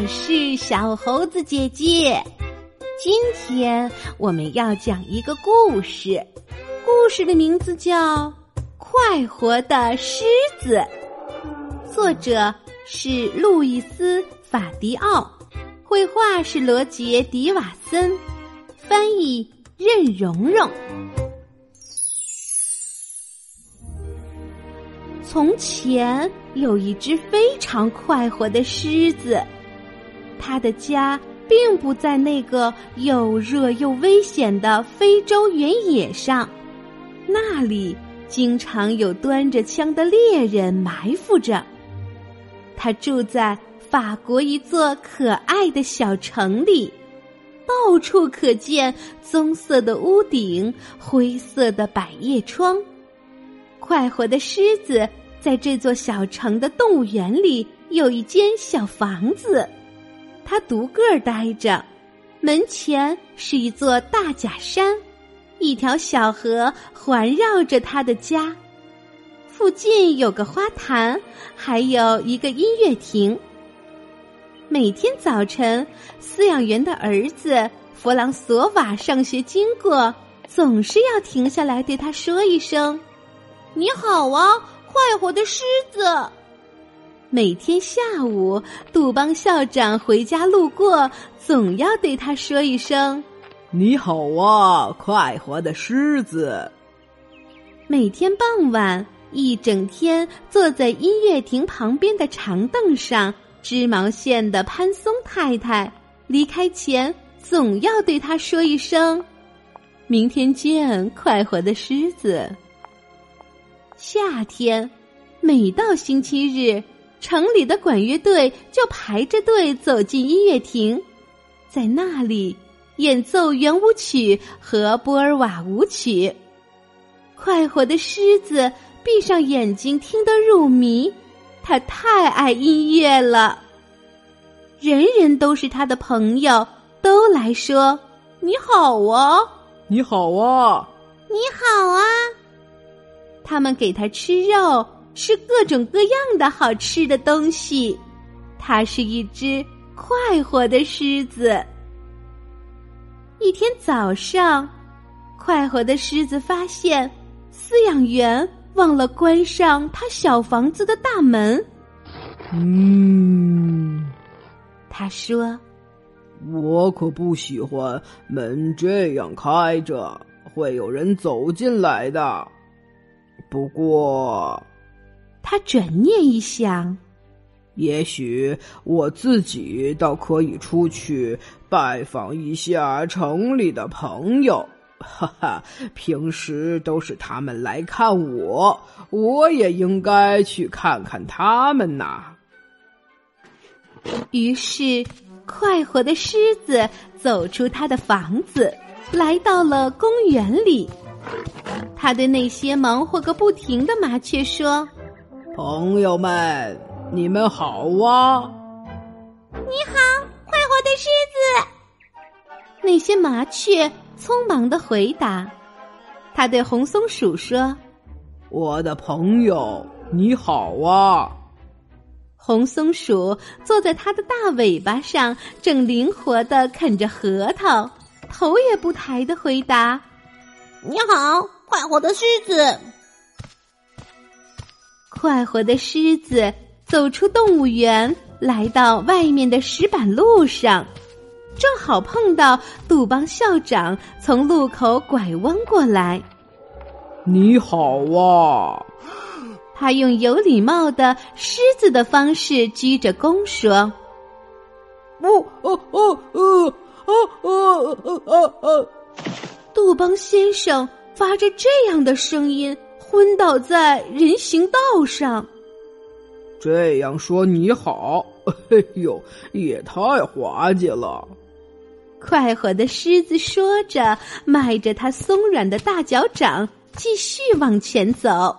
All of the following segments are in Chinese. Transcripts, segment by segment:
我是小猴子姐姐。今天我们要讲一个故事，故事的名字叫《快活的狮子》，作者是路易斯·法迪奥，绘画是罗杰·迪瓦森，翻译任蓉蓉。从前有一只非常快活的狮子，他的家并不在那个又热又危险的非洲原野上，那里经常有端着枪的猎人埋伏着。他住在法国一座可爱的小城里，到处可见棕色的屋顶、灰色的百叶窗。快活的狮子。在这座小城的动物园里，有一间小房子，他独个儿呆着。门前是一座大假山，一条小河环绕着他的家。附近有个花坛，还有一个音乐亭。每天早晨，饲养员的儿子弗朗索瓦上学经过，总是要停下来对他说一声：“你好啊。”快活的狮子。每天下午，杜邦校长回家路过，总要对他说一声：“你好啊，快活的狮子。”每天傍晚，一整天坐在音乐亭旁边的长凳上织毛线的潘松太太，离开前总要对他说一声：“明天见，快活的狮子。”夏天，每到星期日，城里的管乐队就排着队走进音乐厅，在那里演奏圆舞曲和波尔瓦舞曲。快活的狮子闭上眼睛听得入迷，他太爱音乐了。人人都是他的朋友，都来说：“你好啊，你好啊，你好啊。”他们给他吃肉，吃各种各样的好吃的东西。它是一只快活的狮子。一天早上，快活的狮子发现饲养员忘了关上他小房子的大门。嗯，他说：“我可不喜欢门这样开着，会有人走进来的。”不过，他转念一想，也许我自己倒可以出去拜访一下城里的朋友。哈哈，平时都是他们来看我，我也应该去看看他们呐。于是，快活的狮子走出他的房子，来到了公园里。他对那些忙活个不停的麻雀说：“朋友们，你们好啊！”“你好，快活的狮子。”那些麻雀匆忙的回答。他对红松鼠说：“我的朋友，你好啊！”红松鼠坐在它的大尾巴上，正灵活的啃着核桃，头也不抬的回答。你好，快活的狮子。快活的狮子走出动物园，来到外面的石板路上，正好碰到杜邦校长从路口拐弯过来。你好啊！他用有礼貌的狮子的方式鞠着躬说：“哦哦哦哦哦哦哦哦哦。”杜邦先生发着这样的声音，昏倒在人行道上。这样说你好，哎呦，也太滑稽了！快活的狮子说着，迈着它松软的大脚掌，继续往前走。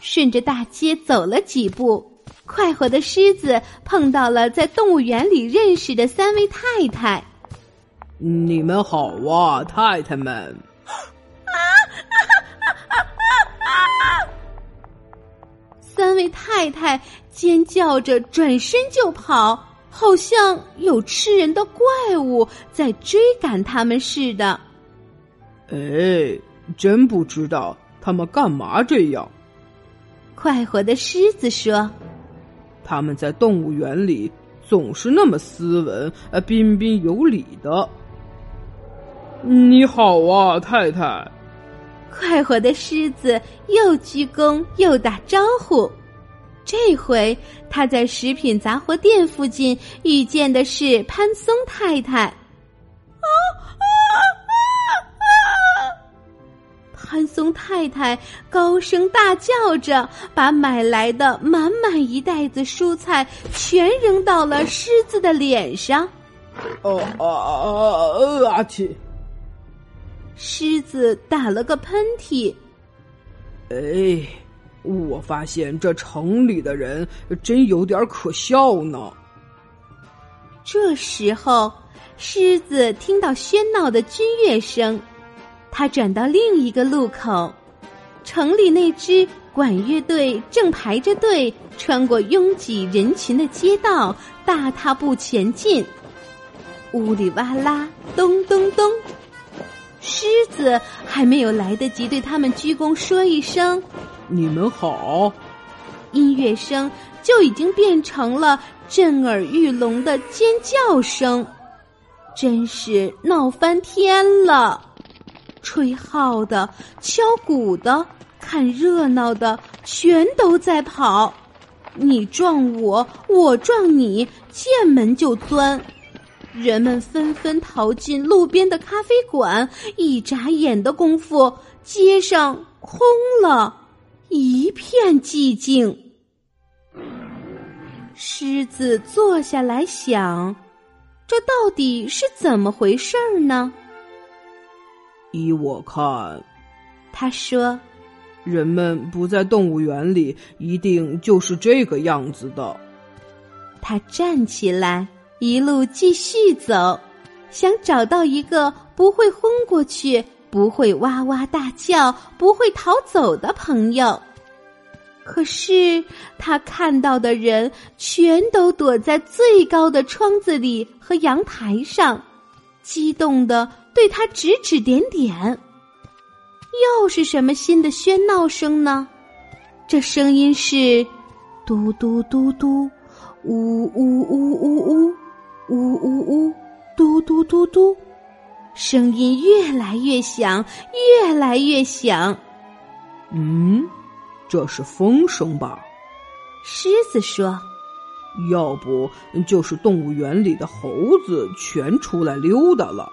顺着大街走了几步，快活的狮子碰到了在动物园里认识的三位太太。你们好啊，太太们！三三位太太尖叫着转身就跑，好像有吃人的怪物在追赶他们似的。哎，真不知道他们干嘛这样。快活的狮子说：“他们在动物园里总是那么斯文、呃彬彬有礼的。”你好啊，太太。快活的狮子又鞠躬又打招呼。这回他在食品杂货店附近遇见的是潘松太太。潘松太太高声大叫着，把买来的满满一袋子蔬菜全扔到了狮子的脸上。哦啊啊啊！阿嚏！狮子打了个喷嚏。哎，我发现这城里的人真有点可笑呢。这时候，狮子听到喧闹的军乐声，它转到另一个路口，城里那支管乐队正排着队穿过拥挤人群的街道，大踏步前进。呜里哇啦，咚咚咚。子还没有来得及对他们鞠躬说一声“你们好”，音乐声就已经变成了震耳欲聋的尖叫声，真是闹翻天了！吹号的、敲鼓的、看热闹的，全都在跑，你撞我，我撞你，见门就钻。人们纷纷逃进路边的咖啡馆，一眨眼的功夫，街上空了，一片寂静。狮子坐下来想：这到底是怎么回事儿呢？依我看，他说：“人们不在动物园里，一定就是这个样子的。”他站起来。一路继续走，想找到一个不会昏过去、不会哇哇大叫、不会逃走的朋友。可是他看到的人全都躲在最高的窗子里和阳台上，激动的对他指指点点。又是什么新的喧闹声呢？这声音是嘟嘟嘟嘟，呜呜呜呜呜。呜呜呜，嘟嘟嘟嘟，声音越来越响，越来越响。嗯，这是风声吧？狮子说：“要不就是动物园里的猴子全出来溜达了。”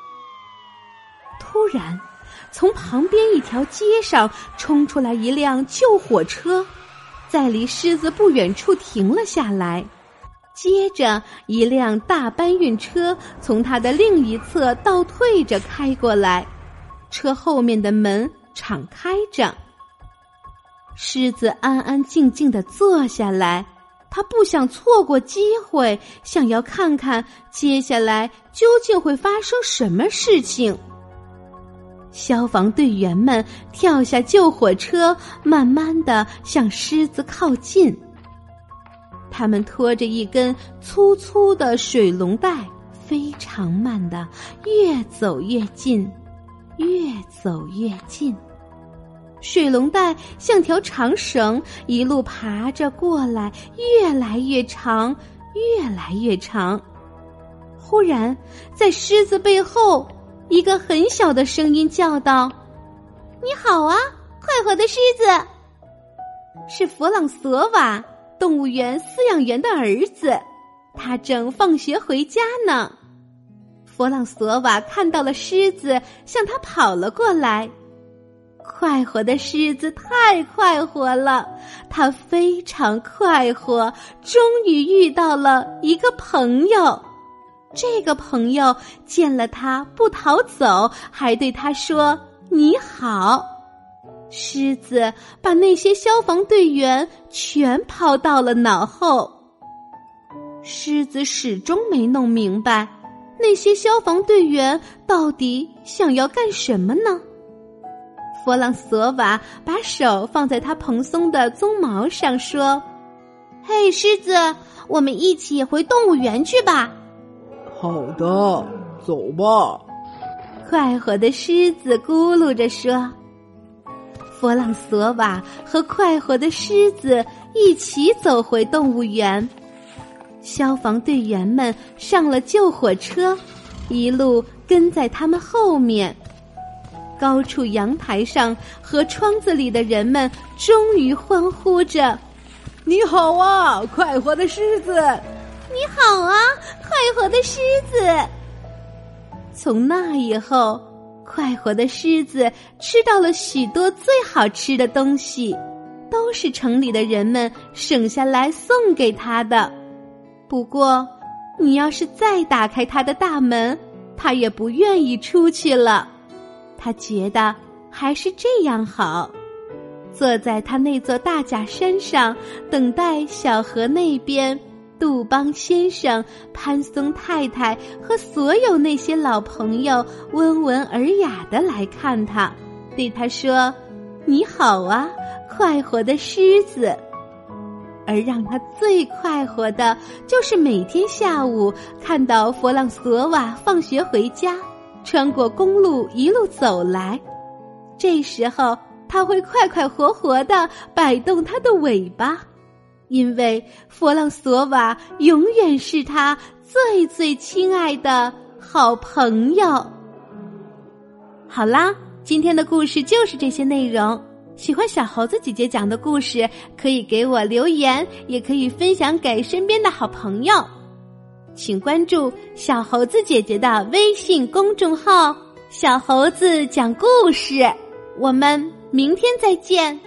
突然，从旁边一条街上冲出来一辆救火车，在离狮子不远处停了下来。接着，一辆大搬运车从它的另一侧倒退着开过来，车后面的门敞开着。狮子安安静静的坐下来，他不想错过机会，想要看看接下来究竟会发生什么事情。消防队员们跳下救火车，慢慢的向狮子靠近。他们拖着一根粗粗的水龙带，非常慢的越走越近，越走越近。水龙带像条长绳，一路爬着过来，越来越长，越来越长。忽然，在狮子背后，一个很小的声音叫道：“你好啊，快活的狮子！”是弗朗索瓦。动物园饲养员的儿子，他正放学回家呢。弗朗索瓦看到了狮子，向他跑了过来。快活的狮子太快活了，他非常快活，终于遇到了一个朋友。这个朋友见了他不逃走，还对他说：“你好。”狮子把那些消防队员全抛到了脑后。狮子始终没弄明白，那些消防队员到底想要干什么呢？弗朗索瓦把手放在他蓬松的鬃毛上，说：“嘿，狮子，我们一起回动物园去吧。好的，走吧。快活的狮子咕噜着说：“弗朗索瓦和快活的狮子一起走回动物园。消防队员们上了救火车，一路跟在他们后面。高处阳台上和窗子里的人们终于欢呼着。”你好啊，快活的狮子！你好啊，快活的狮子！从那以后，快活的狮子吃到了许多最好吃的东西，都是城里的人们省下来送给他的。不过，你要是再打开他的大门，他也不愿意出去了。他觉得还是这样好。坐在他那座大假山上，等待小河那边，杜邦先生、潘松太太和所有那些老朋友温文尔雅的来看他，对他说：“你好啊，快活的狮子。”而让他最快活的，就是每天下午看到弗朗索瓦放学回家，穿过公路一路走来，这时候。他会快快活活的摆动他的尾巴，因为弗朗索瓦永远是他最最亲爱的好朋友。好啦，今天的故事就是这些内容。喜欢小猴子姐姐讲的故事，可以给我留言，也可以分享给身边的好朋友。请关注小猴子姐姐的微信公众号“小猴子讲故事”。我们。明天再见。